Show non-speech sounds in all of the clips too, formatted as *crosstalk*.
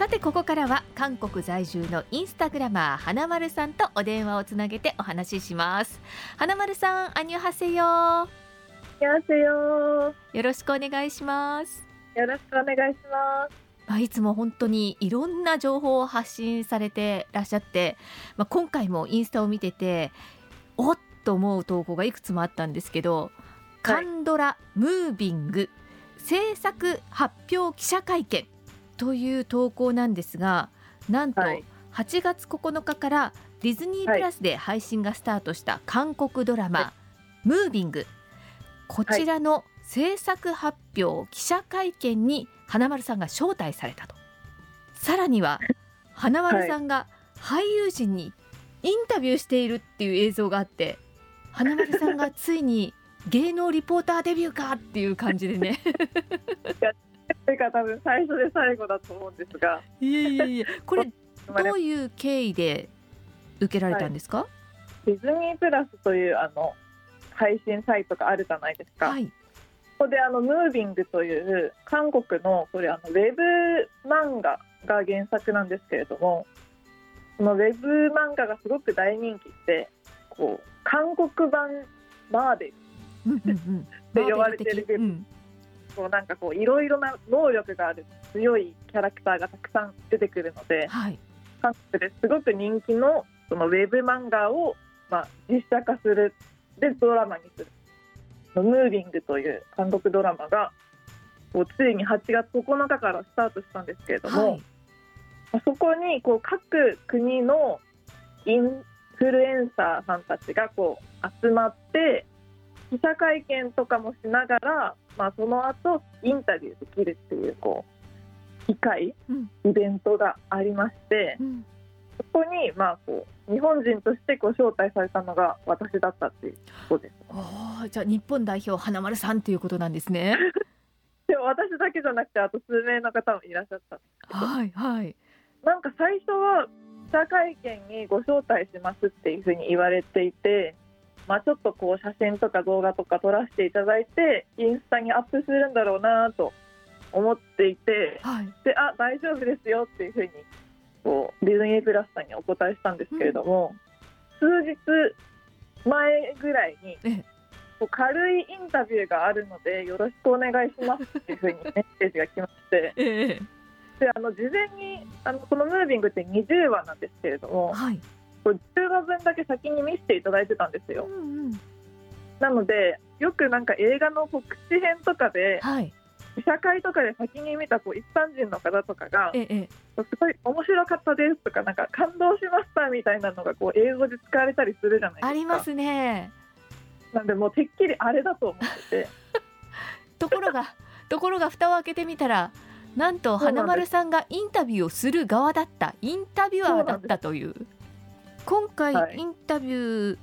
さてここからは韓国在住のインスタグラマー花丸さんとお電話をつなげてお話しします。花丸さんアニュハセヨ。よろしくお願いします。よろしくお願いします。まあ、いつも本当にいろんな情報を発信されてらっしゃって、まあ、今回もインスタを見てておっと思う投稿がいくつもあったんですけど「カンドラムービング制作発表記者会見」という投稿なんですがなんとはい。8月9日からディズニープラスで配信がスタートした韓国ドラマは「ムービング」こちらの制作発表記者会見に花丸さんが招待されたと。さらには花丸さんが俳優陣にインタビューしているっていう映像があって花丸さんがついに芸能リポーターデビューかっていう感じでね。そ *laughs* れが多分最初で最後だと思うんですが。いやいやいや *laughs* これまあどういう経緯で受けられたんですか？ディズニープラスというあの配信サイトがあるじゃないですか、はい。ここであのムービングという韓国のこれあのウェブ漫画が原作なんですけれどもそのウェブ漫画がすごく大人気でこう韓国版マーベルうんうんうん。て呼ばれてるマーベル的。うんこうなんかこういろいろな能力がある強いキャラクターがたくさん出てくるのではい。韓国ですごく人気のそのウェブ漫画を、まあ、実写化するでドラマにする「ムービング」という韓国ドラマがこうついに8月9日からスタートしたんですけれども、はい。まあそこにこう各国のインフルエンサーさんたちがこう集まって記者会見とかもしながら、まあ、その後インタビューできるっていうこう機会、うん。イベントがありましてうん。そこにまあこう日本人としてこう招待されたのが私だったっていうことです。じゃあ日本代表花丸さんということなんですね。*laughs* でも私だけじゃなくてあと数名の方もいらっしゃったんですけどはいはい。なんか最初は記者会見にご招待しますっていうふうに言われていて、まあ、ちょっとこう写真とか動画とか撮らせていただいてインスタにアップするんだろうなと思っていてはい。であ大丈夫ですよっていうふうにこうディズニープラスさんにお答えしたんですけれども、数日前ぐらいにええ。こう軽いインタビューがあるのでよろしくお願いしますっていうふうにメッセージが来まして。え *laughs* えであの事前にあのこのムービングって20話なんですけれどもはいこれ10話分だけ先に見せていただいてたんですよ。うんうん。なのでよくなんか映画の告知編とかではい。試写会とかで先に見たこう一般人の方とかがええ。ええすごい面白かったですとかなんか感動しましたみたいなのがこう映像で使われたりするじゃないですか。ありますね。なんでもうてっきりあれだと思ってて。*laughs* ところがところが蓋を開けてみたらなんと花丸さんがインタビューをする側だった。インタビュアーだったという今回、はい。インタビュー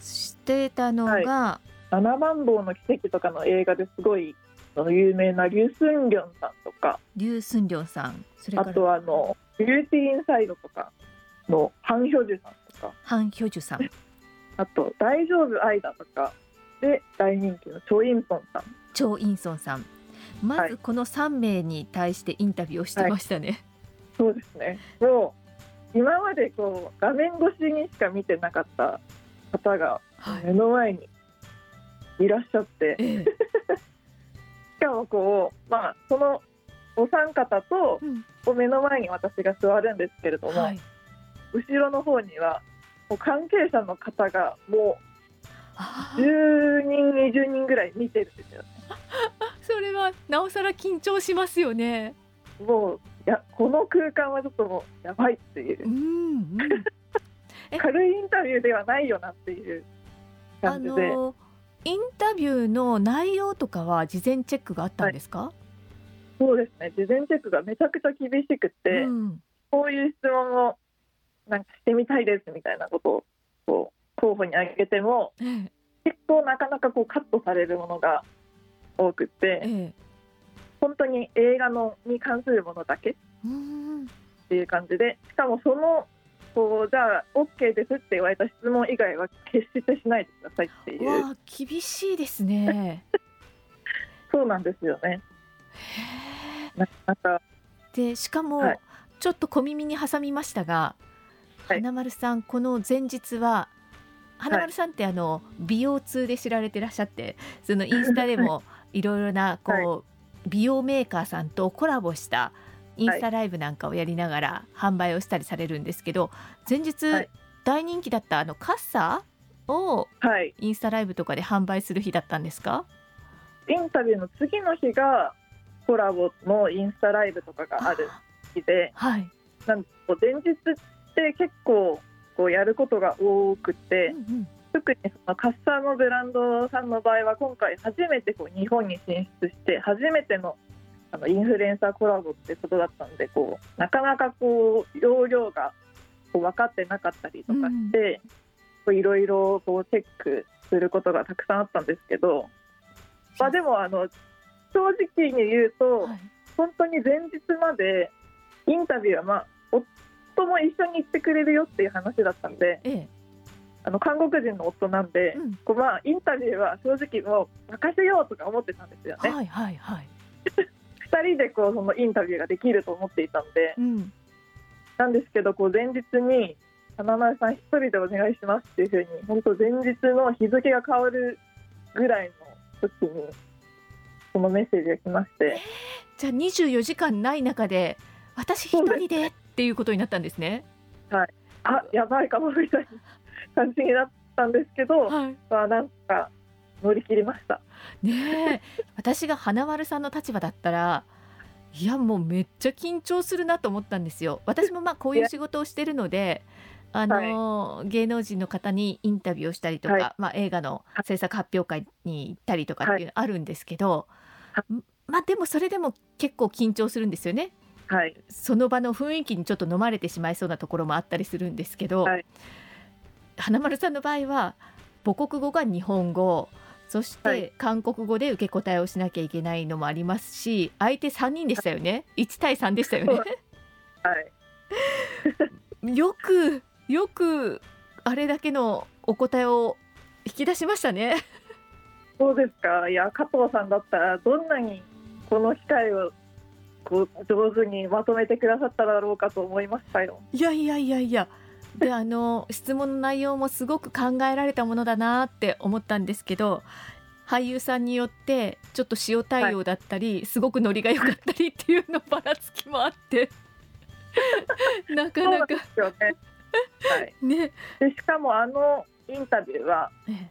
してたのが、7番坊の奇跡とかの映画ですごい有名なリュウ・スンリョンさんとか。リュウ・スンリョンさんあとはあのビューティーインサイドとかのハン・ヒョジュさんとか。ハン・ヒョジュさん。*laughs* あと大丈夫アイダとか。で大人気のチョ・インソンさん。チョウ・インソンさん。まはい。ずこの3名に対してインタビューをしてましたね、そうですね。もう今までこう画面越しにしか見てなかった方がはい。目の前にいらっしゃって、ええ。*laughs* しかもこうまあそのお三方とう目の前に私が座るんですけれども、はい、後ろの方にはもう関係者の方がもうあー。10人20人ぐらい見てるんですよね。*laughs* それはなおさら緊張しますよね。もういやこの空間はちょっともうやばいっていう。うんうん。え？軽いインタビューではないよなっていうあ感じで、のインタビューの内容とかは事前チェックがあったんですか、そうですね。事前チェックがめちゃくちゃ厳しくて、うん、こういう質問をなんかしてみたいですみたいなことをこう候補に挙げてもええ。結構なかなかこうカットされるものが多くて。ええ本当に映画のに関するものだけっうん。ていう感じでしかもそのこうじゃあ OK ですって言われた質問以外は決してしないでくださいっていう。厳しいですね。*laughs* そうなんですよね。へなかでしかも、はい。ちょっと小耳に挟みましたが、はい。花丸さんこの前日は花丸さんってあの、美容通で知られてらっしゃってそのインスタでもい。ろいろなこう、美容メーカーさんとコラボしたインスタライブなんかをやりながら販売をしたりされるんですけど前日、はい。大人気だったあのカッサをはい。インスタライブとかで販売する日だったんですか？インタビューの次の日がコラボのインスタライブとかがある日で。はい、なんか前日って結構こうやることが多くて。うんうん特にそのカッサーのブランドさんの場合は今回初めてこう日本に進出して初めてのあのインフルエンサーコラボってことだったんでこうなかなかこう容量がこう分かってなかったりとかしてこういろいろこうチェックすることがたくさんあったんですけど、まあ、でもあの正直に言うと、はい。本当に前日までインタビューは、まあ、夫も一緒に行ってくれるよっていう話だったんでええあの韓国人の夫なんで、うんこうまあ、インタビューは正直もう任せようとか思ってたんですよね。はいはいはい。*laughs* 2人でこうそのインタビューができると思っていたんでうん。なんですけどこう前日に花丸さん一人でお願いしますっていうふうに本当前日の日付が変わるぐらいの時にそのメッセージが来ましてじゃあ24時間ない中で私一人でっていうことになったんですね。あやばいかもみたいな感じになったんですけど、はい。まあ、なんか乗り切りました。ねえ、私が花丸さんの立場だったら。いやもうめっちゃ緊張するなと思ったんですよ。私もまあこういう仕事をしてるので、あの、芸能人の方にインタビューをしたりとか、はいまあ映画の制作発表会に行ったりとかっていうのあるんですけど、はまあでもそれでも結構緊張するんですよね。はい、その場の雰囲気にちょっと飲まれてしまいそうなところもあったりするんですけど、はい花丸さんの場合は母国語が日本語そしはい。て韓国語で受け答えをしなきゃいけないのもありますし相手3人でしたよね。1対3でしたよね。はい、*laughs* よくよくあれだけのお答えを引き出しましたね。そうですか。いや加藤さんだったらどんなにこの機会をこう上手にまとめてくださっただろうかと思いましたよ。いやいやいやいやであの質問の内容もすごく考えられたものだなって思ったんですけど俳優さんによってちょっと塩対応だったり、すごくノリが良かったりっていうのばらつきもあって *laughs* なかなか。ね。はい。ね。でしかもあのインタビューはね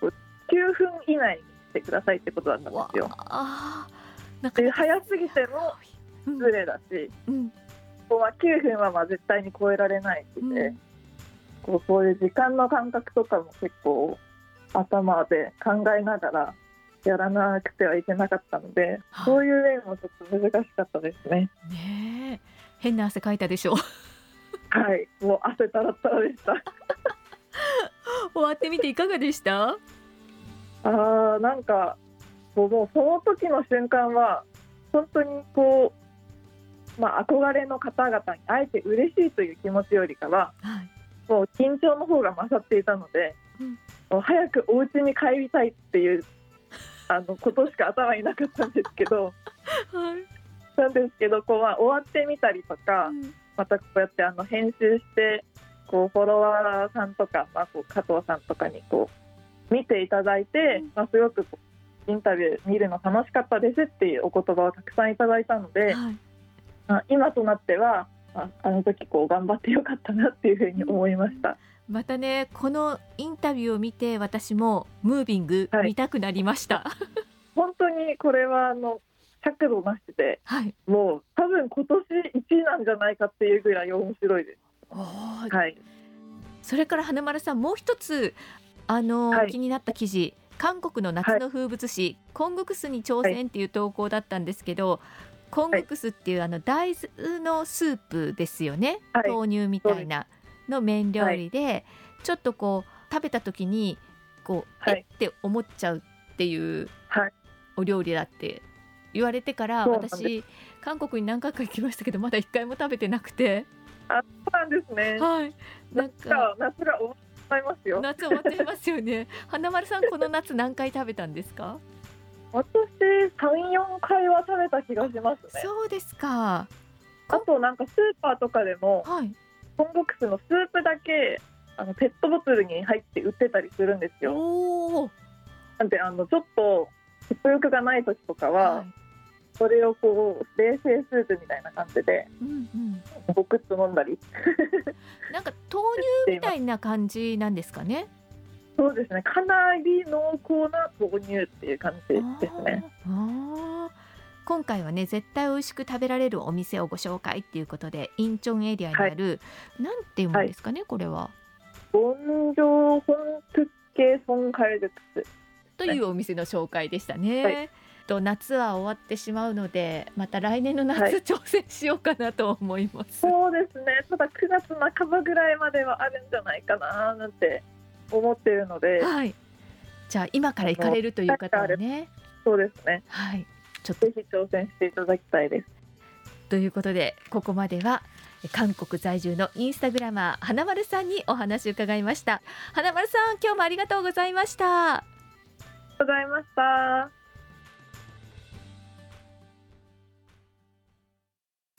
9分以内にしてくださいってことだったんですよ。なかでなか早すぎてもうん。失礼だし、うん。ここは9分はまあ絶対に超えられないしで、うんこうそういう時間の感覚とかも結構頭で考えながらやらなくてはいけなかったので、はい。そういう面もちょっと難しかったですね。ねえ。変な汗かいたでしょ。はい、もう汗たらったらでした。*laughs* 終わってみていかがでした？あーなんかこうもうその時の瞬間は本当にこう、まあ、憧れの方々に会えて嬉しいという気持ちよりかははいもう緊張の方が勝っていたので、うん。もう早くお家に帰りたいっていうあのことしか頭になかったんですけどはい。なんですけどこう、まあ、終わってみたりとかうん。またこうやってあの編集してこうフォロワーさんとか、まあ、こう加藤さんとかにこう見ていただいて、うん。まあ、すごくこうインタビュー見るの楽しかったですっていうお言葉をたくさんいただいたので、はい。まあ、今となってはああの時こう頑張ってよかったなっていうふうに思いました。またねこのインタビューを見て私もムービングはい見たくなりました。*laughs* 本当にこれはあの尺度なしではい。もう多分今年1位なんじゃないかっていうぐらい面白いです。はい、それから花丸さんもう一つあの、はい気になった記事韓国の夏の風物詩、コングクスに挑戦っていう投稿だったんですけど、コングクスっていうあの大豆のスープですよね、はい。豆乳みたいなの麺料理で、ちょっとこう食べた時にこう、はい。え？って思っちゃうっていうはい。お料理だって言われてから私韓国に何回か行きましたけどまだ一回も食べてなくて、あそうなんですね。はい、なん夏が夏が終わってしまいますよ。夏終わってますよね。花丸さんこの夏何回食べたんですか？私三四回は食べた気がしますね。そうですか。あとなんかスーパーとかでもはい。コンボックスのスープだけあのペットボトルに入って売ってたりするんですよ。なんであのちょっと食欲がない時とかは、はい。それをこう冷製スープみたいな感じでうんうん。ごくっと飲んだり *laughs* なんか豆乳みたいな感じなんですかね。そうですね。かなり濃厚な豆乳っていう感じですね。今回はね絶対美味しく食べられるお店をご紹介っていうことでインチョンエリアにある、なんて読むんですかね、これは。ボンジョーホントゥッケソンカルルクスというお店の紹介でしたね。はい。と夏は終わってしまうのでまた来年の夏、はい。挑戦しようかなと思います。そうですね。ただ9月半ばぐらいまではあるんじゃないかななんて思ってるのではい。じゃあ今から行かれるという方はね、そうですねはい。ちょっとぜひ挑戦していただきたいです。ということでここまでは韓国在住のインスタグラマー花丸さんにお話を伺いました花丸さん今日もありがとうございましたありがとうございました。